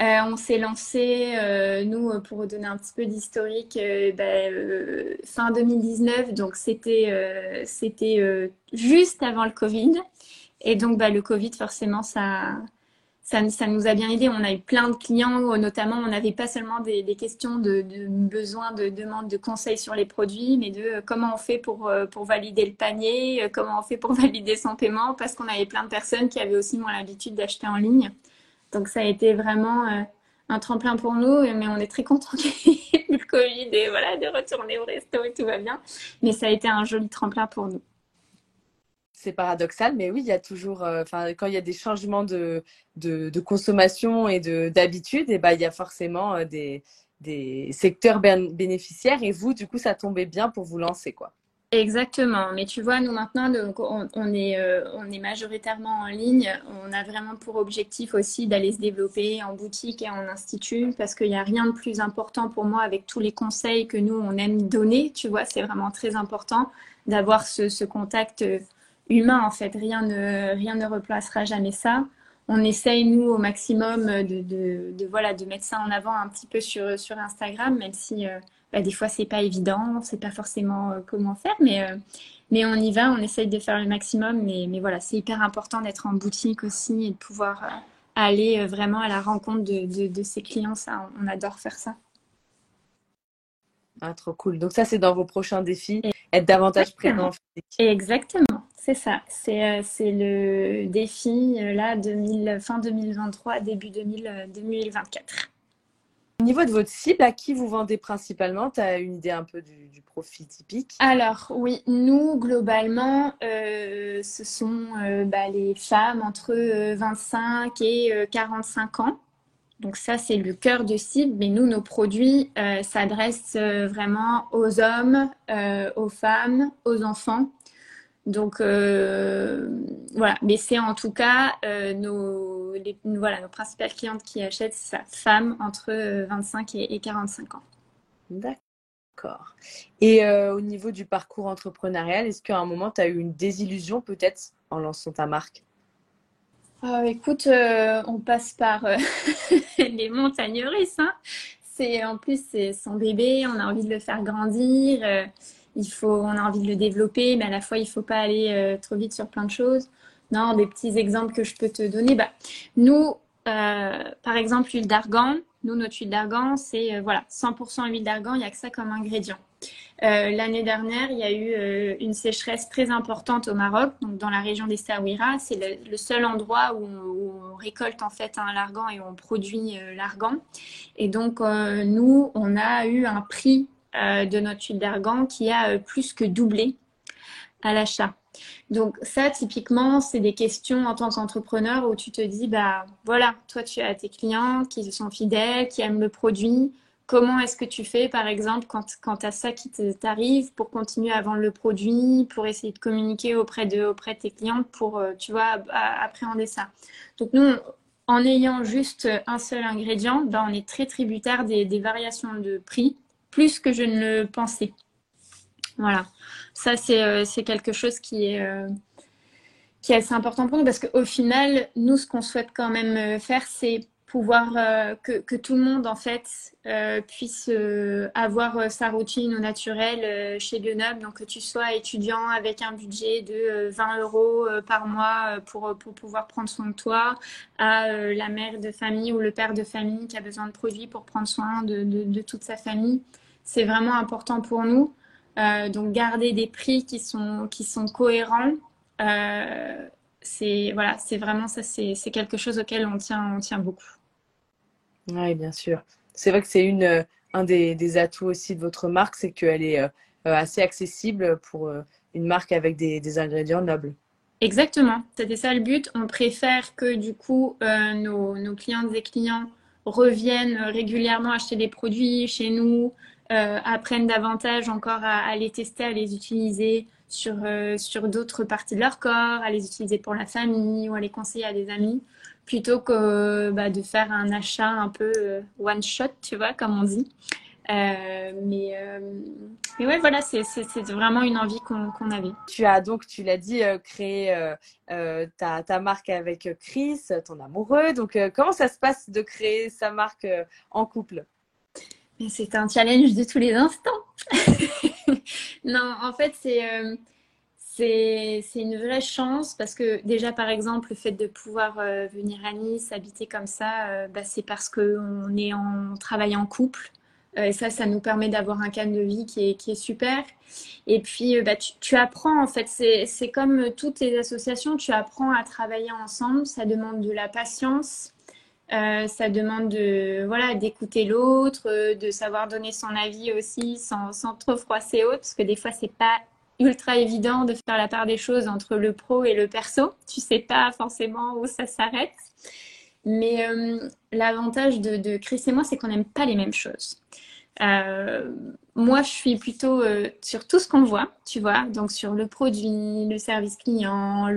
Euh, on s'est lancé, euh, nous, pour donner un petit peu d'historique, euh, ben, fin 2019, donc c'était c'était juste avant le Covid. Et donc, bah, le Covid, forcément, ça, ça, nous a bien aidé. On a eu plein de clients, notamment, on n'avait pas seulement des, questions de, besoin, de demande de conseils sur les produits, mais de comment on fait pour, pour valider le panier, comment on fait pour valider son paiement, parce qu'on avait plein de personnes qui avaient aussi moins l'habitude d'acheter en ligne. Donc ça a été vraiment euh, un tremplin pour nous, mais on est très contents qu'il y ait le Covid et voilà, de retourner au resto et tout va bien. Mais ça a été un joli tremplin pour nous. C'est paradoxal, mais oui, il y a toujours, enfin, euh, quand il y a des changements de, de, consommation et d'habitude, et eh ben, il y a forcément euh, des, des secteurs bénéficiaires. Et vous, du coup, ça tombait bien pour vous lancer, quoi. Exactement, mais tu vois, nous maintenant, on, est, euh, on est majoritairement en ligne. On a vraiment pour objectif aussi d'aller se développer en boutique et en institut parce qu'il n'y a rien de plus important pour moi avec tous les conseils que nous, on aime donner. Tu vois, c'est vraiment très important d'avoir ce, ce, contact humain en fait. Rien ne, rien ne replacera jamais ça. On essaye, nous, au maximum de, de, de, voilà, de mettre ça en avant un petit peu sur, sur Instagram, même si... Euh, bah, des fois c'est pas évident, on sait pas forcément euh, comment faire, mais euh, mais on y va, on essaye de faire le maximum. Mais mais voilà, c'est hyper important d'être en boutique aussi et de pouvoir euh, aller vraiment à la rencontre de, de, ses clients. Ça, on adore faire ça. Ah, trop cool. Donc ça, c'est dans vos prochains défis, être davantage présent physique. Exactement, c'est ça. C'est c'est le défi là 2000, fin 2023, début 2000, 2024. Au niveau de votre cible, à qui vous vendez principalement? Tu as une idée un peu du, du, profil typique? Alors oui, nous, globalement, euh, ce sont euh, bah, les femmes entre 25 euh, et 45 ans. Donc ça, c'est le cœur de cible. Mais nous, nos produits euh, s'adressent vraiment aux hommes, aux femmes, aux enfants. Donc euh, voilà, mais c'est en tout cas euh, nos, les, voilà, nos principales clientes qui achètent, c'est ça, femmes entre 25 et, et 45 ans. D'accord. Et euh, au niveau du parcours entrepreneurial, est-ce qu'à un moment, tu as eu une désillusion peut-être en lançant ta marque? Écoute, euh, on passe par les montagnes russes. Hein. C'est, en plus, c'est son bébé, on a envie de le faire grandir il faut, on a envie de le développer, mais à la fois, il ne faut pas aller euh, trop vite sur plein de choses. Non, des petits exemples que je peux te donner. Bah, nous, euh, par exemple, l'huile d'argan. Nous, notre huile d'argan, c'est euh, voilà, 100% huile d'argan, il n'y a que ça comme ingrédient. L'année dernière, il y a eu une sécheresse très importante au Maroc, donc dans la région des Saouira. C'est le, seul endroit où on, récolte en fait un l'argan et on produit l'argan. Et donc, nous, on a eu un prix de notre huile d'argan qui a euh, plus que doublé à l'achat. Donc ça, typiquement, c'est des questions en tant qu'entrepreneur où tu te dis, bah voilà, toi tu as tes clients qui sont fidèles, qui aiment le produit. Comment est-ce que tu fais, par exemple, quand, quand tu as ça qui t'arrive pour continuer à vendre le produit, pour essayer de communiquer auprès de, auprès tes clients, pour, euh, tu vois, appréhender ça? Donc nous, en ayant juste un seul ingrédient, ben, on est très tributaire des variations de prix plus que je ne le pensais. Voilà, ça c'est euh, quelque chose qui est, euh, qui est assez important pour nous parce qu'au final, nous, ce qu'on souhaite quand même euh, faire, c'est pouvoir euh, que, que, tout le monde en fait euh, puisse euh, avoir sa routine au naturel chez Bionob. Donc que tu sois étudiant avec un budget de 20 euros par mois pour, pour pouvoir prendre soin de toi, à la mère de famille ou le père de famille qui a besoin de produits pour prendre soin de, de, de toute sa famille. C'est vraiment important pour nous. donc garder des prix qui sont, qui sont cohérents c'est voilà, c'est vraiment ça, c'est quelque chose auquel on tient, on tient beaucoup. Oui, bien sûr. C'est vrai que c'est une euh, un des, des, atouts aussi de votre marque, c'est qu'elle est euh, euh, assez accessible pour une marque avec des, des ingrédients nobles. Exactement, c'était ça le but. On préfère que du coup nos, nos, clientes et clients reviennent régulièrement acheter des produits chez nous, apprennent davantage encore à, à, les tester, à les utiliser sur, sur d'autres parties de leur corps, à les utiliser pour la famille ou à les conseiller à des amis plutôt que bah, de faire un achat un peu euh, one shot, tu vois, comme on dit. Euh, mais, euh, mais ouais, voilà, c'est vraiment une envie qu'on avait. Tu as donc, tu l'as dit, créé ta, ta, marque avec Chris, ton amoureux. Donc, comment ça se passe de créer sa marque en couple? C'est un challenge de tous les instants. non, en fait, c'est c'est une vraie chance parce que déjà, par exemple, le fait de pouvoir euh, venir à Nice, habiter comme ça, euh, bah, c'est parce qu'on est en travail en couple. Euh, et ça, ça nous permet d'avoir un cadre de vie qui est, qui est super. Et puis, bah, tu, apprends, en fait, c'est comme toutes les associations, tu apprends à travailler ensemble. Ça demande de la patience. ça demande de voilà d'écouter l'autre, de savoir donner son avis aussi sans, sans trop froisser autre, parce que des fois c'est pas ultra évident de faire la part des choses entre le pro et le perso. Tu sais pas forcément où ça s'arrête. Mais euh, l'avantage de, Chris et moi, c'est qu'on n'aime pas les mêmes choses. Euh, moi, je suis plutôt euh, sur tout ce qu'on voit, tu vois, donc sur le produit, le service client,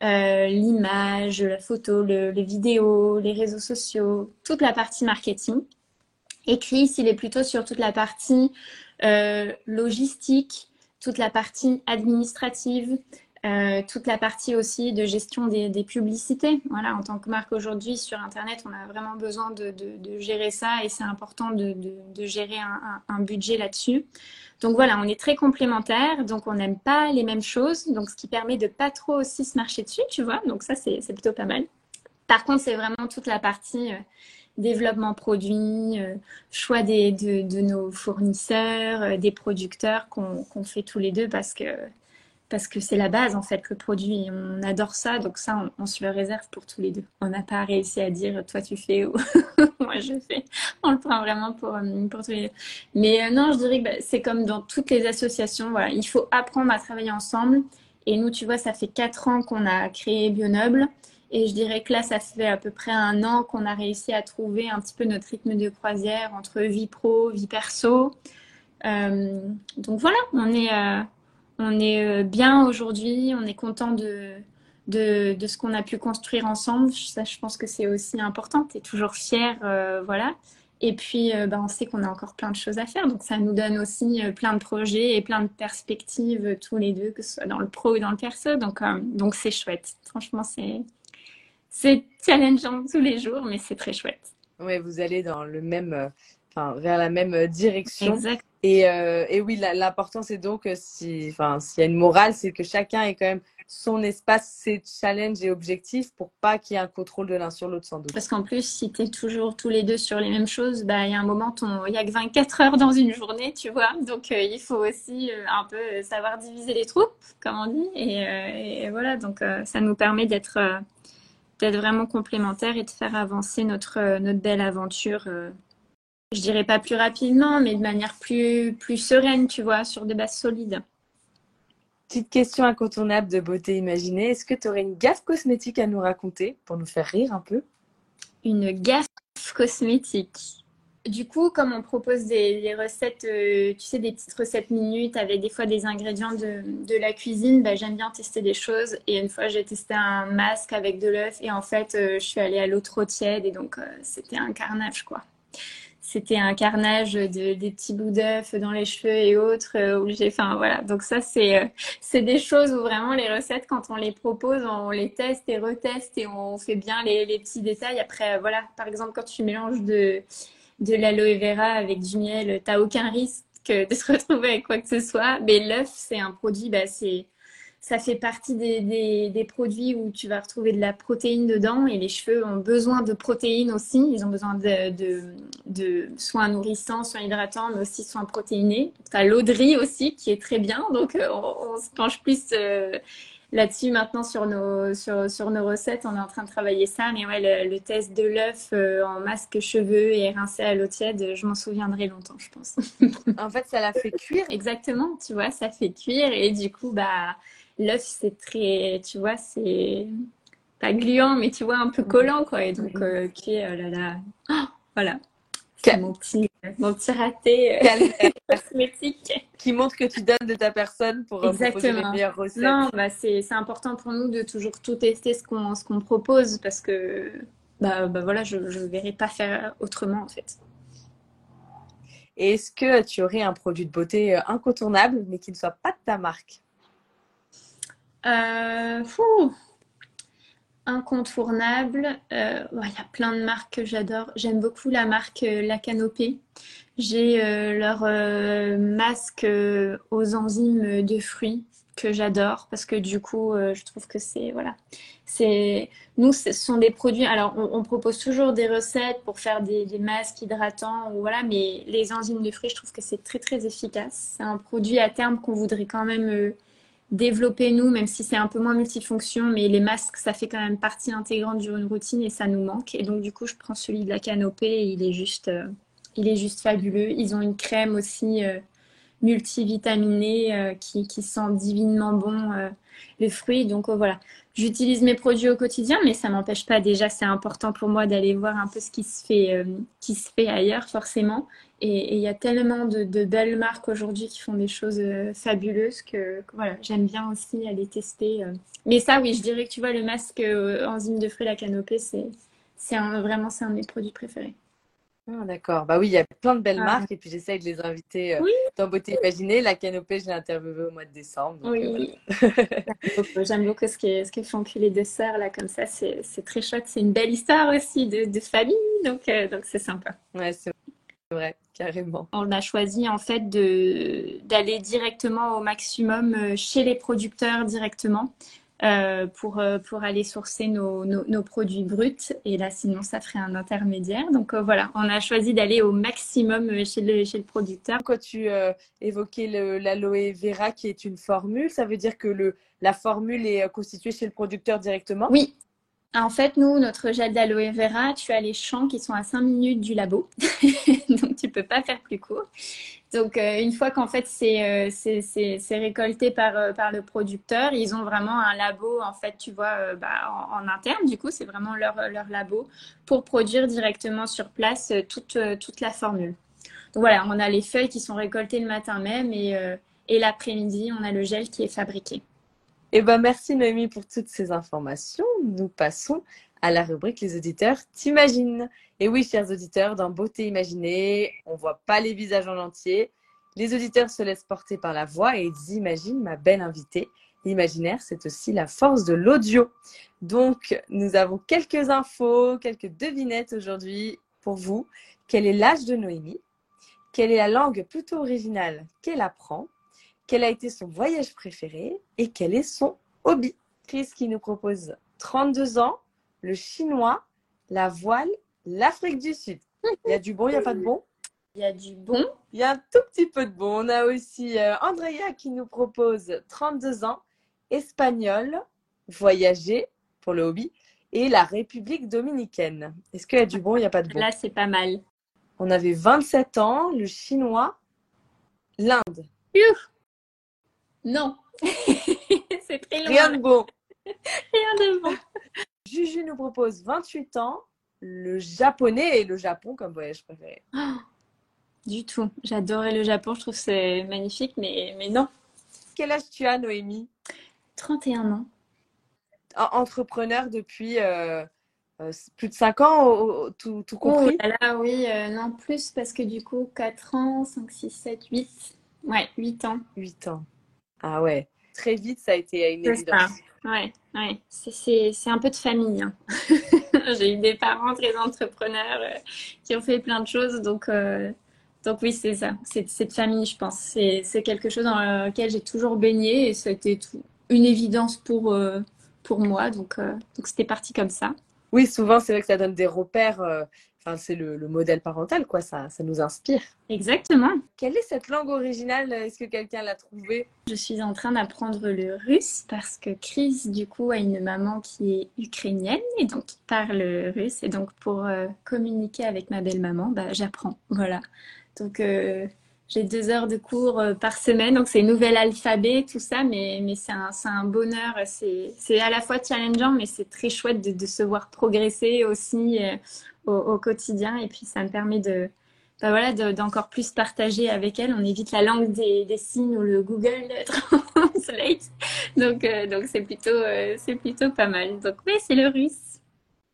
l'image, la photo, le, les vidéos, les réseaux sociaux, toute la partie marketing. Et Chris, il est plutôt sur toute la partie logistique, toute la partie administrative, euh, toute la partie aussi de gestion des, publicités. Voilà, en tant que marque aujourd'hui sur Internet, on a vraiment besoin de, gérer ça et c'est important de, gérer un, budget là-dessus. Donc voilà, on est très complémentaires, donc on n'aime pas les mêmes choses, donc ce qui permet de pas trop aussi se marcher dessus, tu vois. Donc ça, c'est plutôt pas mal. Par contre, c'est vraiment toute la partie euh, développement produit, euh, choix des, de, nos fournisseurs, euh, des producteurs qu'on fait tous les deux parce que parce que c'est la base en fait le produit. On adore ça, donc ça on, se le réserve pour tous les deux. On n'a pas réussi à dire toi tu fais ou moi je fais. On le prend vraiment pour, euh, pour tous les deux. Mais non, je dirais que bah, c'est comme dans toutes les associations. Voilà, il faut apprendre à travailler ensemble. Et nous, tu vois, ça fait quatre ans qu'on a créé Bionoble. Et je dirais que là, ça fait à peu près un an qu'on a réussi à trouver un petit peu notre rythme de croisière entre vie pro, vie perso. Euh, donc voilà, on est, euh, on est euh, bien aujourd'hui, on est content de, de, ce qu'on a pu construire ensemble. Ça, je pense que c'est aussi important. Tu es toujours fier, voilà. Et puis, ben, on sait qu'on a encore plein de choses à faire. Donc, ça nous donne aussi plein de projets et plein de perspectives tous les deux, que ce soit dans le pro ou dans le perso. Donc, donc c'est chouette. Franchement, c'est c'est challengeant tous les jours, mais c'est très chouette. Oui, vous allez dans le même, euh, enfin, vers la même euh, direction. Exact. Et, euh, et oui, l'important, c'est donc, si, enfin, s'il y a une morale, c'est que chacun ait quand même son espace, ses challenges et objectifs pour pas qu'il y ait un contrôle de l'un sur l'autre, sans doute. Parce qu'en plus, si tu es toujours tous les deux sur les mêmes choses, bah, il y a un moment, il n'y a que 24 heures dans une journée, tu vois. Donc, il faut aussi un peu savoir diviser les troupes, comme on dit. Et, et voilà, donc ça nous permet d'être d'être vraiment complémentaires et de faire avancer notre, euh, notre belle aventure. Euh, je dirais pas plus rapidement, mais de manière plus, plus sereine, tu vois, sur des bases solides. Petite question incontournable de beauté imaginée. Est-ce que tu aurais une gaffe cosmétique à nous raconter pour nous faire rire un peu? Une gaffe cosmétique. Du coup, comme on propose des, recettes, euh, tu sais, des petites recettes minutes avec des fois des ingrédients de, de la cuisine, bah, j'aime bien tester des choses. Et une fois, j'ai testé un masque avec de l'œuf et en fait, euh, je suis allée à l'eau trop tiède et donc euh, c'était un carnage, quoi. c'était un carnage de des petits bouts d'œufs dans les cheveux et autres où j'ai enfin voilà donc ça c'est c'est des choses où vraiment les recettes quand on les propose on les teste et reteste et on fait bien les, les petits détails après voilà par exemple quand tu mélanges de de l'aloe vera avec du miel t'as aucun risque de se retrouver avec quoi que ce soit mais l'œuf c'est un produit bah ça fait partie des, des, des, produits où tu vas retrouver de la protéine dedans et les cheveux ont besoin de protéines aussi. Ils ont besoin de, de, soins nourrissants, soins hydratants, mais aussi soins protéinés. Tu as l'eau de riz aussi qui est très bien. Donc, euh, on, se penche plus euh, là-dessus maintenant sur nos, sur, sur, nos recettes. On est en train de travailler ça. Mais ouais, le, test de l'œuf euh, en masque cheveux et rincé à l'eau tiède, je m'en souviendrai longtemps, je pense. en fait, ça l'a fait cuire. Exactement, tu vois, ça fait cuire. Et du coup, bah l'œuf, c'est très, tu vois, c'est pas gluant, mais tu vois, un peu collant, quoi. Et donc, euh, qui est, oh là là, oh, voilà. C'est mon petit, mon petit raté euh, cosmétique. Qui montre que tu donnes de ta personne pour euh, proposer les meilleures recettes. Non, bah c'est important pour nous de toujours tout tester ce qu'on qu'on propose parce que bah, bah voilà, je ne verrai pas faire autrement en fait. Est-ce que tu aurais un produit de beauté incontournable mais qui ne soit pas de ta marque? Euh, Incontournable. Euh, il y a plein de marques que j'adore. J'aime beaucoup la marque euh, La Canopée. J'ai euh, leur masque aux enzymes de fruits que j'adore parce que du coup, je trouve que c'est voilà, c'est nous, ce sont des produits. Alors, on, propose toujours des recettes pour faire des, des, masques hydratants voilà, mais les enzymes de fruits, je trouve que c'est très très efficace. C'est un produit à terme qu'on voudrait quand même développer nous, même si c'est un peu moins multifonction, mais les masques, ça fait quand même partie intégrante d'une routine et ça nous manque. Et donc du coup, je prends celui de la canopée et il est juste, euh, il est juste fabuleux. Ils ont une crème aussi euh, multivitaminée euh, qui, sent divinement bon le fruit. Donc voilà, j'utilise mes produits au quotidien, mais ça m'empêche pas déjà, c'est important pour moi d'aller voir un peu ce qui se fait, qui se fait ailleurs forcément. Et il y a tellement de, belles marques aujourd'hui qui font des choses euh, fabuleuses que, voilà, j'aime bien aussi aller tester. Euh. Mais ça, oui, je dirais que tu vois, le masque euh, enzyme de fruits, la canopée, c'est vraiment c'est un de mes produits préférés. Ah, d'accord. Bah oui, il y a plein de belles marques et puis j'essaie de les inviter dans Beauté Imaginée. La canopée, je l'ai interviewée au mois de décembre. oui. J'aime beaucoup ce que, ce que font les deux sœurs là comme ça. C'est, très chouette. C'est une belle histoire aussi de, de famille. Donc, donc c'est sympa. Ouais, c'est vrai. Carrément. On a choisi en fait d'aller directement au maximum euh, chez les producteurs directement euh, pour, euh, pour aller sourcer nos, nos, produits bruts. Et là, sinon, ça ferait un intermédiaire. Donc voilà, on a choisi d'aller au maximum chez le, chez le producteur. Quand tu évoquais l'aloe vera qui est une formule, ça veut dire que le, la formule est constituée chez le producteur directement? Oui, en fait, nous, notre gel d'aloe vera, tu as les champs qui sont à 5 minutes du labo. Donc, tu peux pas faire plus court. Donc, euh, une fois qu'en fait, c'est euh, récolté par, euh, par le producteur, ils ont vraiment un labo, en fait, tu vois, bah, en, interne. Du coup, c'est vraiment leur, leur labo pour produire directement sur place toute, toute la formule. Donc, voilà, on a les feuilles qui sont récoltées le matin même et, et l'après-midi, on a le gel qui est fabriqué. Eh ben, merci Noémie pour toutes ces informations. Nous passons à la rubrique Les auditeurs t'imaginent. Et oui, chers auditeurs, dans Beauté imaginée, on voit pas les visages en entier. Les auditeurs se laissent porter par la voix et ils imaginent ma belle invitée. L'imaginaire, c'est aussi la force de l'audio. Donc, nous avons quelques infos, quelques devinettes aujourd'hui pour vous. Quel est l'âge de Noémie? Quelle est la langue plutôt originale qu'elle apprend? Quel a été son voyage préféré et quel est son hobby. Chris qui nous propose 32 ans, le chinois, la voile, l'Afrique du Sud. Il y a du bon, il n'y a pas de bon? Il y a du bon. Il y a un tout petit peu de bon. On a aussi euh, Andrea qui nous propose 32 ans, espagnol, voyager pour le hobby et la République dominicaine. Est-ce qu'il y a du bon, il n'y a pas de bon? Là, c'est pas mal. On avait 27 ans, le chinois, l'Inde. Non. c'est très loin. Rien de bon. Rien de bon. Juju nous propose 28 ans, le japonais et le Japon comme voyage préféré. du tout. J'adorais le Japon, je trouve que c'est magnifique, mais, mais non. Quel âge tu as, Noémie? 31 ans. Entrepreneur depuis, euh, plus de 5 ans, tout, tout compris? oh, là, oui, non, plus parce que du coup, 4 ans, 5, 6, 7, 8. Ouais, 8 ans. 8 ans. Ah ouais. Très vite, ça a été une évidence. Ouais, ouais. C'est un peu de famille. Hein. J'ai eu des parents très entrepreneurs euh, qui ont fait plein de choses. Donc, euh, donc oui, c'est ça. C'est de famille, je pense. C'est quelque chose dans lequel j'ai toujours baigné et ça a été tout, une évidence pour, euh, pour moi. Donc donc c'était parti comme ça. Oui, souvent, c'est vrai que ça donne des repères Enfin, c'est le, modèle parental, quoi. Ça, ça nous inspire. Exactement. Quelle est cette langue originale Est-ce que quelqu'un l'a trouvée? Je suis en train d'apprendre le russe parce que Chris, du coup, a une maman qui est ukrainienne et donc qui parle russe. Et donc, pour euh, communiquer avec ma belle-maman, bah, j'apprends. Voilà. Donc, euh, j'ai deux heures de cours euh, par semaine. Donc, c'est nouvel alphabet, tout ça. Mais, mais c'est un, un, bonheur. C'est à la fois challengeant, mais c'est très chouette de, de, se voir progresser aussi au, quotidien. Et puis, ça me permet de, bah voilà, d'encore plus partager avec elle. On évite la langue des, des signes ou le Google Translate. Donc, euh, donc c'est plutôt, euh, c'est plutôt pas mal. Donc, oui, c'est le russe.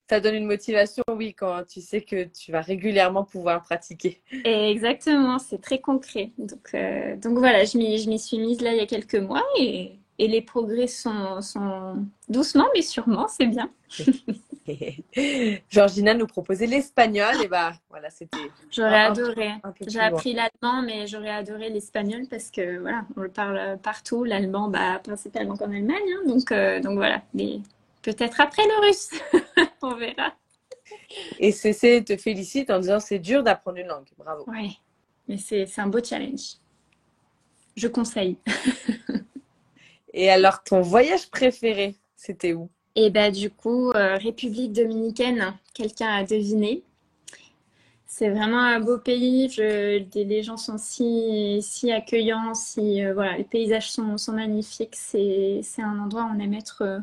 Ça donne une motivation, oui, quand tu sais que tu vas régulièrement pouvoir pratiquer. exactement, c'est très concret. Donc, euh, donc voilà, je m'y suis mise là il y a quelques mois et, et les progrès sont, sont doucement mais sûrement, c'est bien. Georgina nous proposait l'espagnol et bah voilà, c'était. J'aurais adoré. J'ai appris l'allemand, mais j'aurais adoré l'espagnol parce que voilà, on le parle partout. L'allemand, bah principalement qu'en Allemagne, hein. donc euh, donc voilà. Mais peut-être après le russe, on verra. Et CC te félicite en disant c'est dur d'apprendre une langue. Bravo. Oui, mais c'est un beau challenge. Je conseille. et alors, ton voyage préféré, c'était où? Et bah, du coup, euh, République dominicaine, quelqu'un a deviné. C'est vraiment un beau pays. les gens sont si, accueillants, si, euh, voilà, les paysages sont, sont magnifiques. C'est, un endroit où on aime être euh,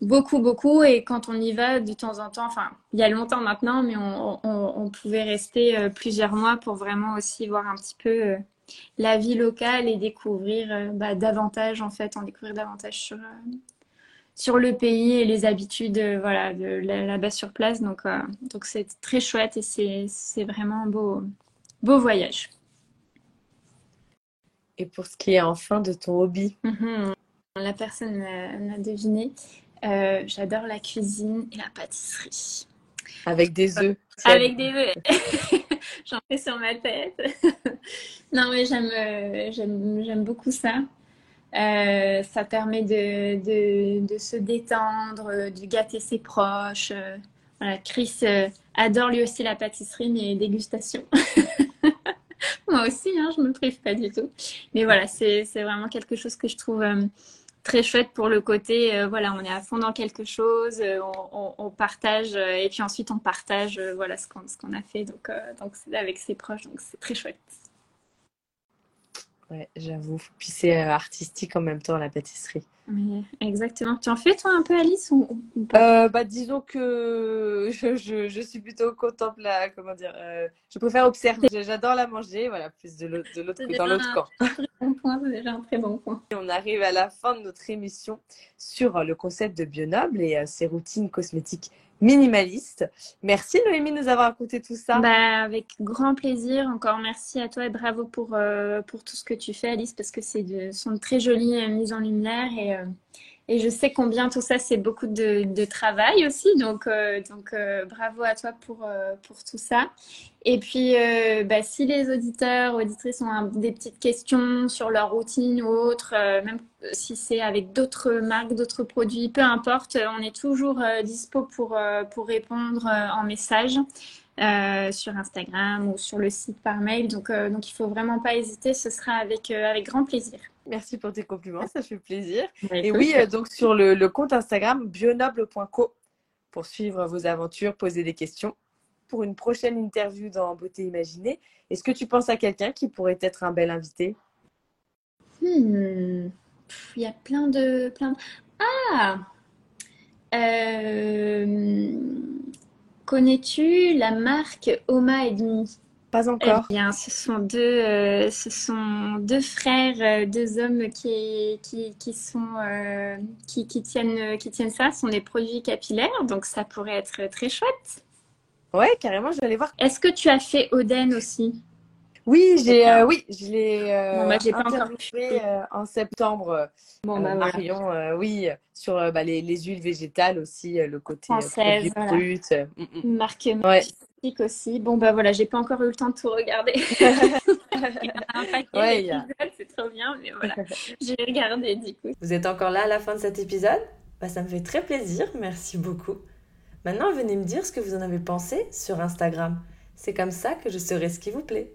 beaucoup, beaucoup. Et quand on y va de temps en temps, enfin, il y a longtemps maintenant, mais on, pouvait rester plusieurs mois pour vraiment aussi voir un petit peu la vie locale et découvrir bah, davantage, en fait, en découvrir davantage sur, sur le pays et les habitudes euh, voilà, de là-bas sur place. Donc, euh, donc c'est très chouette et c'est vraiment un beau, beau voyage. Et pour ce qui est enfin de ton hobby? Mhm. La personne m'a deviné. Euh, j'adore la cuisine et la pâtisserie. Avec des œufs. Avec des œufs. J'en fais sur ma tête. non, mais j'aime beaucoup ça. Euh, ça permet de, se détendre, de gâter ses proches. Euh, Chris euh, adore lui aussi la pâtisserie, mais dégustation. Moi aussi, hein, je ne me prive pas du tout. Mais voilà, c'est vraiment quelque chose que je trouve très chouette pour le côté, voilà, on est à fond dans quelque chose, on, partage, et puis ensuite on partage voilà, ce qu'on a fait donc avec ses proches, donc c'est très chouette. Ouais, j'avoue. Puis c'est euh, artistique en même temps, la pâtisserie. Oui, exactement. Tu en fais toi un peu Alice ou, pas? Euh, bah, Disons que je, je, je suis plutôt contemplative, comment dire, euh, je préfère observer. J'adore la manger, voilà, plus de l'autre, dans l'autre camp. Bon point, c'est déjà un très bon point. on arrive à la fin de notre émission sur le concept de Bionoble et ses routines cosmétiques minimaliste. Merci Noémie de nous avoir raconté tout ça. Bah, avec grand plaisir. Encore merci à toi et bravo pour, euh, pour tout ce que tu fais Alice parce que c'est de, sont de très jolies euh, mises en lumière et, euh, et je sais combien tout ça c'est beaucoup de, travail aussi. Donc, donc bravo à toi pour, pour tout ça. Et puis, bah, si les auditeurs, auditrices ont des petites questions sur leur routine ou autre, même si c'est avec d'autres marques, d'autres produits, peu importe, on est toujours euh, dispo pour, euh, pour répondre euh, en message sur Instagram ou sur le site par mail. Donc, donc il faut vraiment pas hésiter, ce sera avec, avec grand plaisir. Merci pour tes compliments, ça fait plaisir. Bah, Et oui, donc sur le, le compte Instagram bionoble.co pour suivre vos aventures, poser des questions. Pour une prochaine interview dans Beauté Imaginée, est-ce que tu penses à quelqu'un qui pourrait être un bel invité? Hmm il y a plein de. Plein Ah euh, Connais-tu la marque Oma et demi? Pas encore. Eh bien, ce sont deux, euh, ce sont deux frères, euh, deux hommes qui, qui, qui sont, euh, qui, qui tiennent, qui tiennent ça. Ce sont des produits capillaires, donc ça pourrait être très chouette. Ouais, carrément, je vais aller voir. Est-ce que tu as fait Oden aussi? Oui, j'ai, euh, oui, je l'ai euh, Bon, bah, j'ai pas encore interviewé euh, en septembre. Bon, euh, bah, voilà. Marion, euh, oui, sur euh, bah, les, les huiles végétales aussi, euh, le côté euh, Française, voilà. bruts. euh, mm, mm. Marque Ouais. aussi. Bon, bah voilà, j'ai pas encore eu le temps de tout regarder. Il y a un paquet Ouais, c'est trop bien, mais voilà, je vais regarder du coup. Vous êtes encore là à la fin de cet épisode? Bah, Ça me fait très plaisir, merci beaucoup. Maintenant, venez me dire ce que vous en avez pensé sur Instagram. C'est comme ça que je saurai ce qui vous plaît.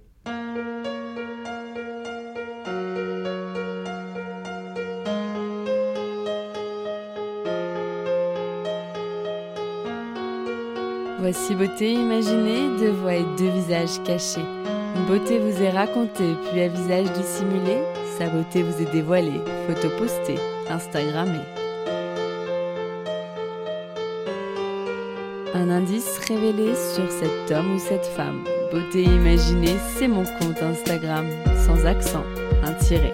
Voici beauté imaginée, deux voix et deux visages cachés. Une beauté vous est racontée, puis un visage dissimulé. Sa beauté vous est dévoilée, photo postée, Instagrammée. Un indice révélé sur cet homme ou cette femme. Beauté imaginée, c'est mon compte Instagram, sans accent, un tiret.